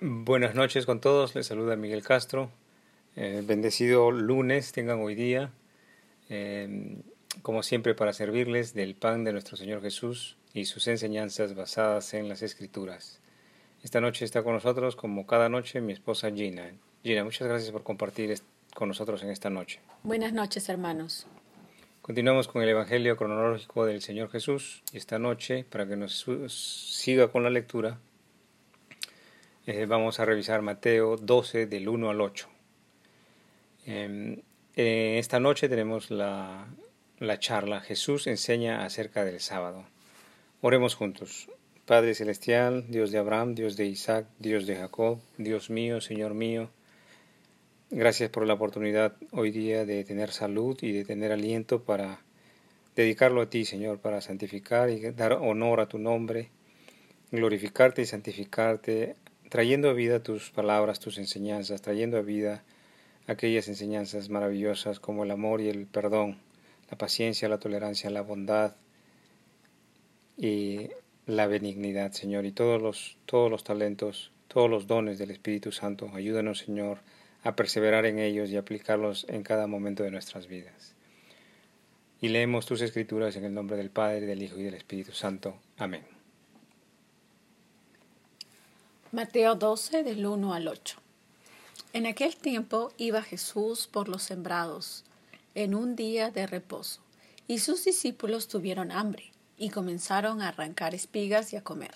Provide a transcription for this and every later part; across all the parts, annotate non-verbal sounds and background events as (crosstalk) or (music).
Buenas noches con todos, les saluda Miguel Castro. Eh, bendecido lunes tengan hoy día, eh, como siempre para servirles del pan de nuestro Señor Jesús y sus enseñanzas basadas en las Escrituras. Esta noche está con nosotros, como cada noche, mi esposa Gina. Gina, muchas gracias por compartir con nosotros en esta noche. Buenas noches, hermanos. Continuamos con el Evangelio cronológico del Señor Jesús esta noche, para que nos siga con la lectura, eh, vamos a revisar Mateo 12 del 1 al 8. Em, esta noche tenemos la, la charla Jesús enseña acerca del sábado. Oremos juntos. Padre Celestial, Dios de Abraham, Dios de Isaac, Dios de Jacob, Dios mío, Señor mío, gracias por la oportunidad hoy día de tener salud y de tener aliento para dedicarlo a ti, Señor, para santificar y dar honor a tu nombre, glorificarte y santificarte, trayendo a vida tus palabras, tus enseñanzas, trayendo a vida aquellas enseñanzas maravillosas como el amor y el perdón, la paciencia, la tolerancia, la bondad y la benignidad, Señor, y todos los, todos los talentos, todos los dones del Espíritu Santo. Ayúdanos, Señor, a perseverar en ellos y aplicarlos en cada momento de nuestras vidas. Y leemos tus escrituras en el nombre del Padre, del Hijo y del Espíritu Santo. Amén. Mateo 12 del 1 al 8. En aquel tiempo iba Jesús por los sembrados en un día de reposo, y sus discípulos tuvieron hambre y comenzaron a arrancar espigas y a comer.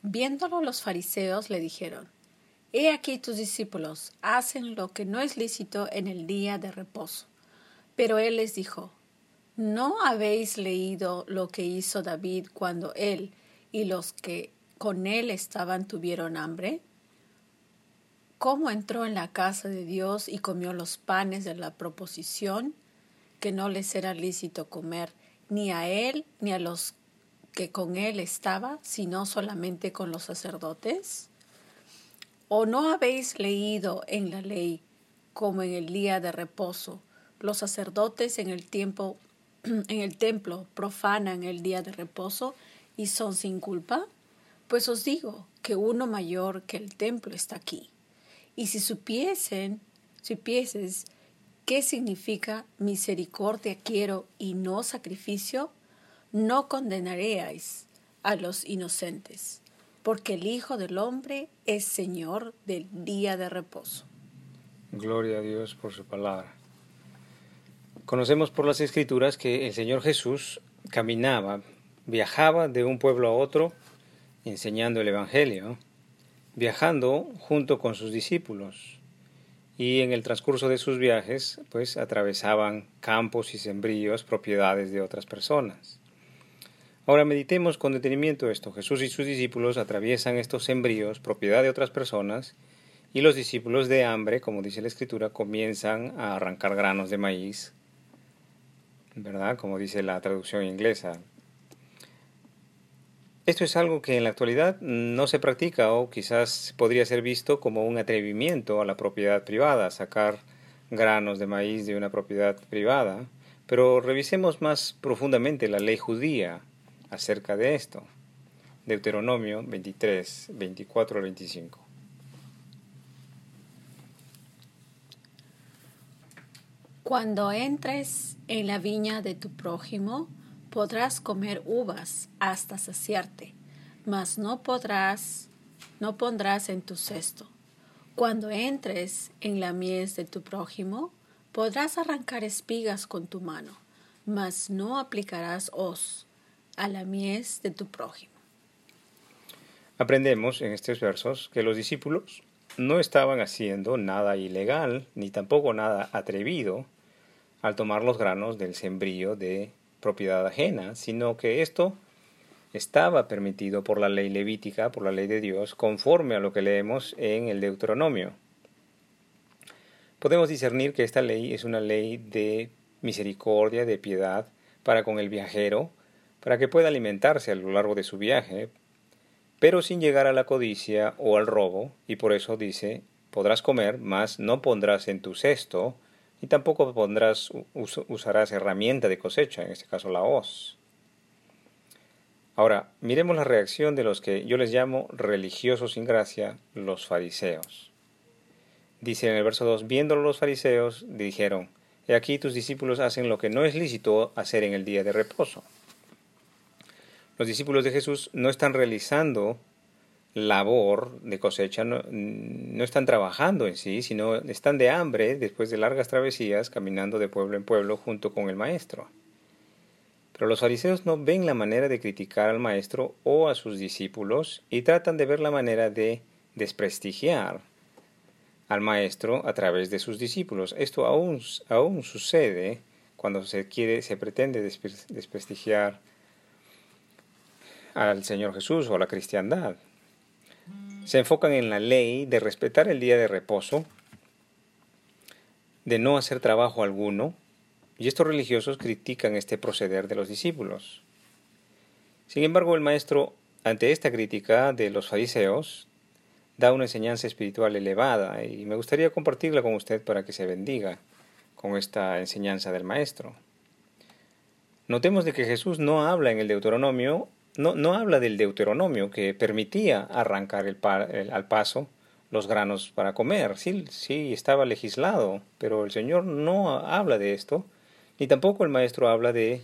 Viéndolo los fariseos le dijeron, He aquí tus discípulos hacen lo que no es lícito en el día de reposo. Pero él les dijo, ¿No habéis leído lo que hizo David cuando él y los que con él estaban tuvieron hambre? ¿Cómo entró en la casa de Dios y comió los panes de la proposición que no les era lícito comer ni a él ni a los que con él estaba, sino solamente con los sacerdotes? ¿O no habéis leído en la ley, como en el día de reposo, los sacerdotes en el tiempo (clears throat) en el templo profanan el día de reposo y son sin culpa? Pues os digo que uno mayor que el templo está aquí. Y si supiesen, supieses qué significa misericordia quiero y no sacrificio, no condenaréis a los inocentes, porque el Hijo del Hombre es Señor del día de reposo. Gloria a Dios por su palabra. Conocemos por las escrituras que el Señor Jesús caminaba, viajaba de un pueblo a otro, enseñando el Evangelio, viajando junto con sus discípulos. Y en el transcurso de sus viajes, pues atravesaban campos y sembríos, propiedades de otras personas. Ahora meditemos con detenimiento esto. Jesús y sus discípulos atraviesan estos sembríos, propiedad de otras personas, y los discípulos de hambre, como dice la Escritura, comienzan a arrancar granos de maíz, ¿verdad? Como dice la traducción inglesa, esto es algo que en la actualidad no se practica o quizás podría ser visto como un atrevimiento a la propiedad privada, sacar granos de maíz de una propiedad privada, pero revisemos más profundamente la ley judía acerca de esto. Deuteronomio 23, 24 al 25. Cuando entres en la viña de tu prójimo, podrás comer uvas hasta saciarte, mas no podrás, no pondrás en tu cesto. Cuando entres en la mies de tu prójimo, podrás arrancar espigas con tu mano, mas no aplicarás hoz a la mies de tu prójimo. Aprendemos en estos versos que los discípulos no estaban haciendo nada ilegal ni tampoco nada atrevido al tomar los granos del sembrío de propiedad ajena, sino que esto estaba permitido por la ley levítica, por la ley de Dios, conforme a lo que leemos en el Deuteronomio. Podemos discernir que esta ley es una ley de misericordia, de piedad para con el viajero, para que pueda alimentarse a lo largo de su viaje, pero sin llegar a la codicia o al robo, y por eso dice, podrás comer, mas no pondrás en tu cesto y tampoco pondrás, usarás herramienta de cosecha, en este caso la hoz. Ahora, miremos la reacción de los que yo les llamo religiosos sin gracia, los fariseos. Dice en el verso 2, viéndolo los fariseos, dijeron, He aquí tus discípulos hacen lo que no es lícito hacer en el día de reposo. Los discípulos de Jesús no están realizando labor de cosecha, no, no, están trabajando en sí, sino están de hambre después de largas travesías caminando de pueblo en pueblo junto con el Maestro. Pero los fariseos no ven la manera de criticar al Maestro o a sus discípulos y tratan de ver la manera de desprestigiar al Maestro a través de sus discípulos. Esto aún, aún sucede cuando se quiere, se pretende desprestigiar al Señor Jesús o a la cristiandad se enfocan en la ley de respetar el día de reposo, de no hacer trabajo alguno, y estos religiosos critican este proceder de los discípulos. Sin embargo, el maestro, ante esta crítica de los fariseos, da una enseñanza espiritual elevada y me gustaría compartirla con usted para que se bendiga con esta enseñanza del maestro. Notemos de que Jesús no habla en el Deuteronomio no, no habla del Deuteronomio que permitía arrancar el, al paso los granos para comer. Sí, sí, estaba legislado, pero el Señor no habla de esto, ni tampoco el Maestro habla de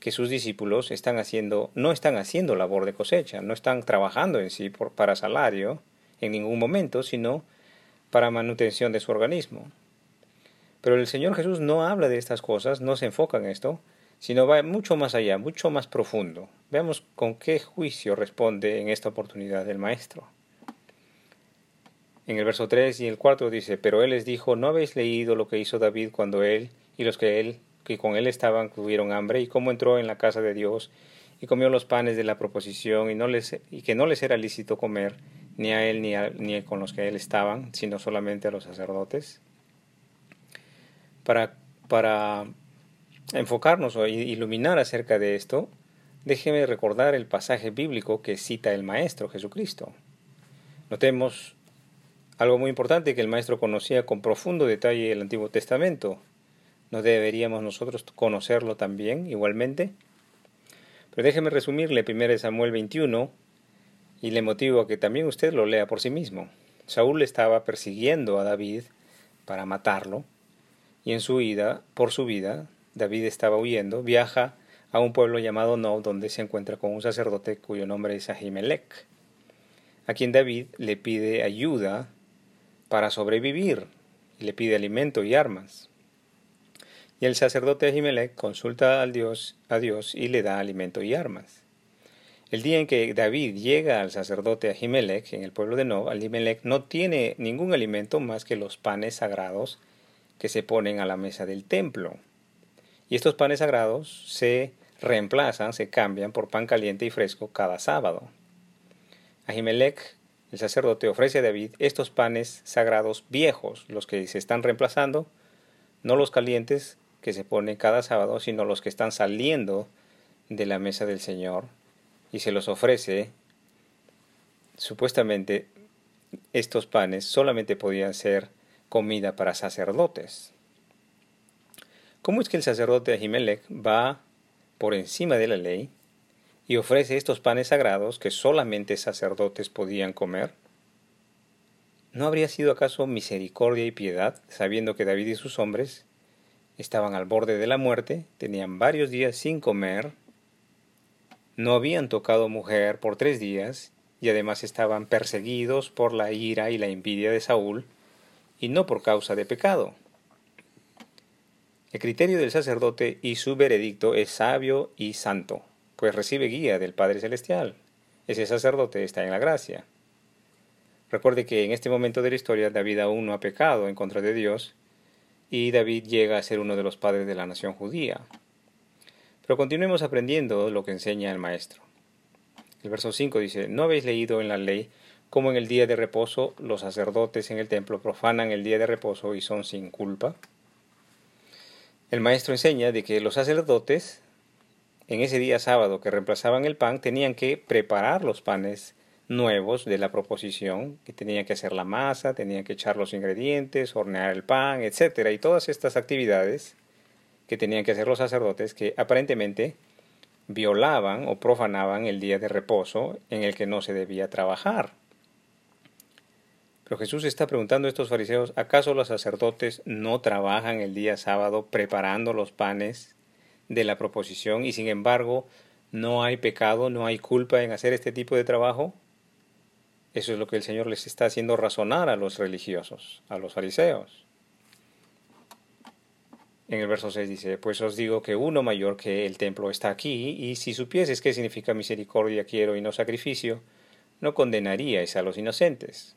que sus discípulos están haciendo, no están haciendo labor de cosecha, no están trabajando en sí para salario en ningún momento, sino para manutención de su organismo. Pero el Señor Jesús no habla de estas cosas, no se enfoca en esto, sino va mucho más allá, mucho más profundo. Veamos con qué juicio responde en esta oportunidad el Maestro. En el verso 3 y el 4 dice, pero él les dijo, ¿no habéis leído lo que hizo David cuando él y los que él que con él estaban tuvieron hambre y cómo entró en la casa de Dios y comió los panes de la proposición y, no les, y que no les era lícito comer ni a él ni, ni con los que él estaban, sino solamente a los sacerdotes? Para, para enfocarnos o iluminar acerca de esto, déjeme recordar el pasaje bíblico que cita el Maestro Jesucristo. Notemos algo muy importante que el Maestro conocía con profundo detalle el Antiguo Testamento. ¿No deberíamos nosotros conocerlo también igualmente? Pero déjeme resumirle 1 Samuel 21 y le motivo a que también usted lo lea por sí mismo. Saúl estaba persiguiendo a David para matarlo y en su vida, por su vida, David estaba huyendo, viaja a un pueblo llamado No, donde se encuentra con un sacerdote cuyo nombre es Ahimelech, a quien David le pide ayuda para sobrevivir y le pide alimento y armas. Y el sacerdote Ahimelech consulta al Dios, a Dios y le da alimento y armas. El día en que David llega al sacerdote Ahimelech en el pueblo de No, Ahimelech no tiene ningún alimento más que los panes sagrados que se ponen a la mesa del templo. Y estos panes sagrados se reemplazan, se cambian por pan caliente y fresco cada sábado. Ahimelech, el sacerdote, ofrece a David estos panes sagrados viejos, los que se están reemplazando, no los calientes que se ponen cada sábado, sino los que están saliendo de la mesa del Señor, y se los ofrece. Supuestamente estos panes solamente podían ser comida para sacerdotes. ¿Cómo es que el sacerdote Ahimelech va por encima de la ley y ofrece estos panes sagrados que solamente sacerdotes podían comer? ¿No habría sido acaso misericordia y piedad, sabiendo que David y sus hombres estaban al borde de la muerte, tenían varios días sin comer, no habían tocado mujer por tres días, y además estaban perseguidos por la ira y la envidia de Saúl, y no por causa de pecado? El criterio del sacerdote y su veredicto es sabio y santo, pues recibe guía del Padre Celestial. Ese sacerdote está en la gracia. Recuerde que en este momento de la historia David aún no ha pecado en contra de Dios y David llega a ser uno de los padres de la nación judía. Pero continuemos aprendiendo lo que enseña el Maestro. El verso 5 dice, ¿no habéis leído en la ley cómo en el día de reposo los sacerdotes en el templo profanan el día de reposo y son sin culpa? El maestro enseña de que los sacerdotes en ese día sábado que reemplazaban el pan tenían que preparar los panes nuevos de la proposición, que tenían que hacer la masa, tenían que echar los ingredientes, hornear el pan, etc. Y todas estas actividades que tenían que hacer los sacerdotes que aparentemente violaban o profanaban el día de reposo en el que no se debía trabajar. Pero Jesús está preguntando a estos fariseos, ¿acaso los sacerdotes no trabajan el día sábado preparando los panes de la proposición y sin embargo no hay pecado, no hay culpa en hacer este tipo de trabajo? Eso es lo que el Señor les está haciendo razonar a los religiosos, a los fariseos. En el verso 6 dice, pues os digo que uno mayor que el templo está aquí, y si supieses qué significa misericordia quiero y no sacrificio, no condenaríais a los inocentes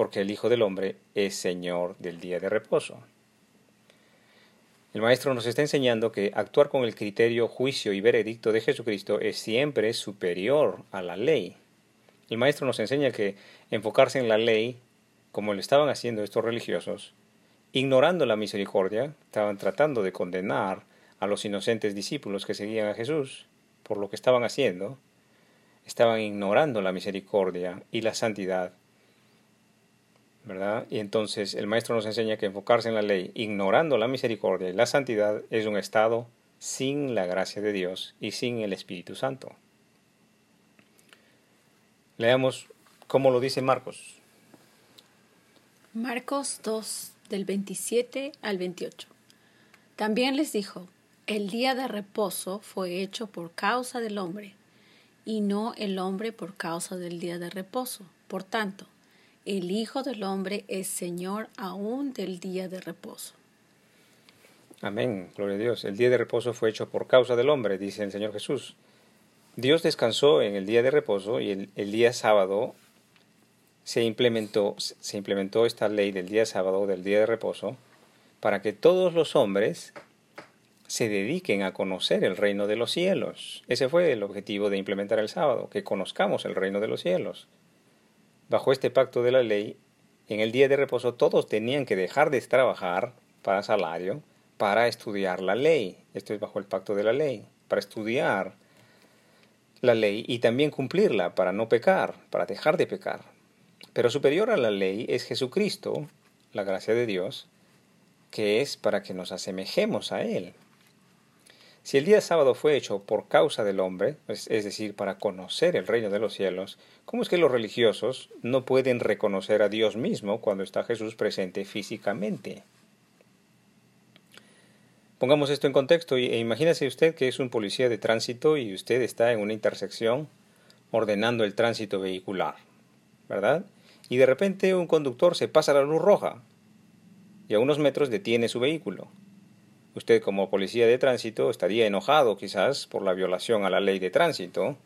porque el Hijo del Hombre es Señor del día de reposo. El Maestro nos está enseñando que actuar con el criterio, juicio y veredicto de Jesucristo es siempre superior a la ley. El Maestro nos enseña que enfocarse en la ley, como lo estaban haciendo estos religiosos, ignorando la misericordia, estaban tratando de condenar a los inocentes discípulos que seguían a Jesús por lo que estaban haciendo, estaban ignorando la misericordia y la santidad Y entonces el maestro nos enseña que enfocarse en la ley, ignorando la misericordia y la santidad, es un estado sin la gracia de Dios y sin el Espíritu Santo. Leamos cómo lo dice Marcos. Marcos 2, del 27 al 28. También les dijo, el día de reposo fue hecho por causa del hombre, y no el hombre por causa del día de reposo. Por tanto, el Hijo del Hombre es Señor aún del día de reposo. Amén, gloria a Dios. El día de reposo fue hecho por causa del hombre, dice el Señor Jesús. Dios descansó en el día de reposo y el, día sábado se implementó, se implementó esta ley del día sábado, del día de reposo, para que todos los hombres se dediquen a conocer el reino de los cielos. Ese fue el objetivo de implementar el sábado, que conozcamos el reino de los cielos. Bajo este pacto de la ley, en el día de reposo todos tenían que dejar de trabajar para salario para estudiar la ley. Esto es bajo el pacto de la ley, para estudiar la ley y también cumplirla para no pecar, para dejar de pecar. Pero superior a la ley es Jesucristo, la gracia de Dios, que es para que nos asemejemos a Él. Si el día sábado fue hecho por causa del hombre, es, decir, para conocer el reino de los cielos, ¿cómo es que los religiosos no pueden reconocer a Dios mismo cuando está Jesús presente físicamente? Pongamos esto en contexto e imagínese usted que es un policía de tránsito y usted está en una intersección ordenando el tránsito vehicular, ¿verdad? Y de repente un conductor se pasa la luz roja y a unos metros detiene su vehículo. Usted como policía de tránsito estaría enojado quizás por la violación a la ley de tránsito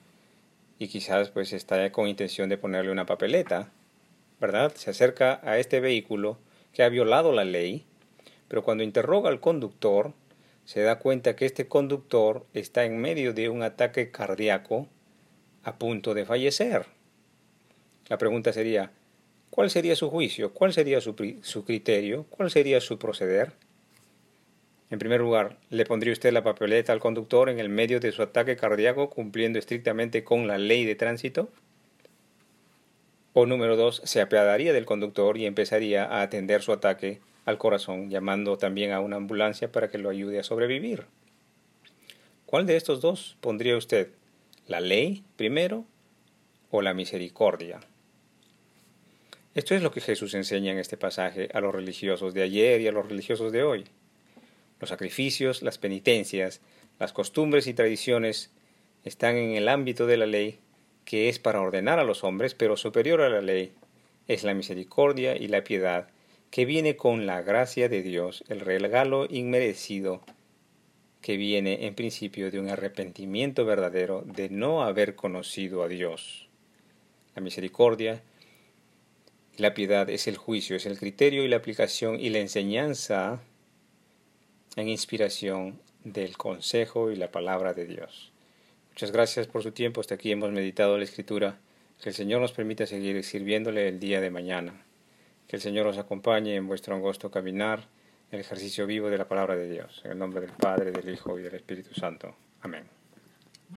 y quizás pues está con intención de ponerle una papeleta, ¿verdad? Se acerca a este vehículo que ha violado la ley, pero cuando interroga al conductor se da cuenta que este conductor está en medio de un ataque cardíaco a punto de fallecer. La pregunta sería, ¿cuál sería su juicio? ¿Cuál sería su, su criterio? ¿Cuál sería su proceder? En primer lugar, ¿le pondría usted la papeleta al conductor en el medio de su ataque cardíaco cumpliendo estrictamente con la ley de tránsito? O número dos, se apiadaría del conductor y empezaría a atender su ataque al corazón, llamando también a una ambulancia para que lo ayude a sobrevivir. ¿Cuál de estos dos pondría usted? ¿La ley primero o la misericordia? Esto es lo que Jesús enseña en este pasaje a los religiosos de ayer y a los religiosos de hoy. Los sacrificios, las penitencias, las costumbres y tradiciones están en el ámbito de la ley, que es para ordenar a los hombres, pero superior a la ley es la misericordia y la piedad, que viene con la gracia de Dios, el regalo inmerecido, que viene en principio de un arrepentimiento verdadero de no haber conocido a Dios. La misericordia y la piedad es el juicio, es el criterio y la aplicación y la enseñanza en inspiración del consejo y la palabra de Dios. Muchas gracias por su tiempo. Hasta aquí hemos meditado la Escritura. Que el Señor nos permita seguir sirviéndole el día de mañana. Que el Señor os acompañe en vuestro angosto caminar, el ejercicio vivo de la palabra de Dios. En el nombre del Padre, del Hijo y del Espíritu Santo. Amén.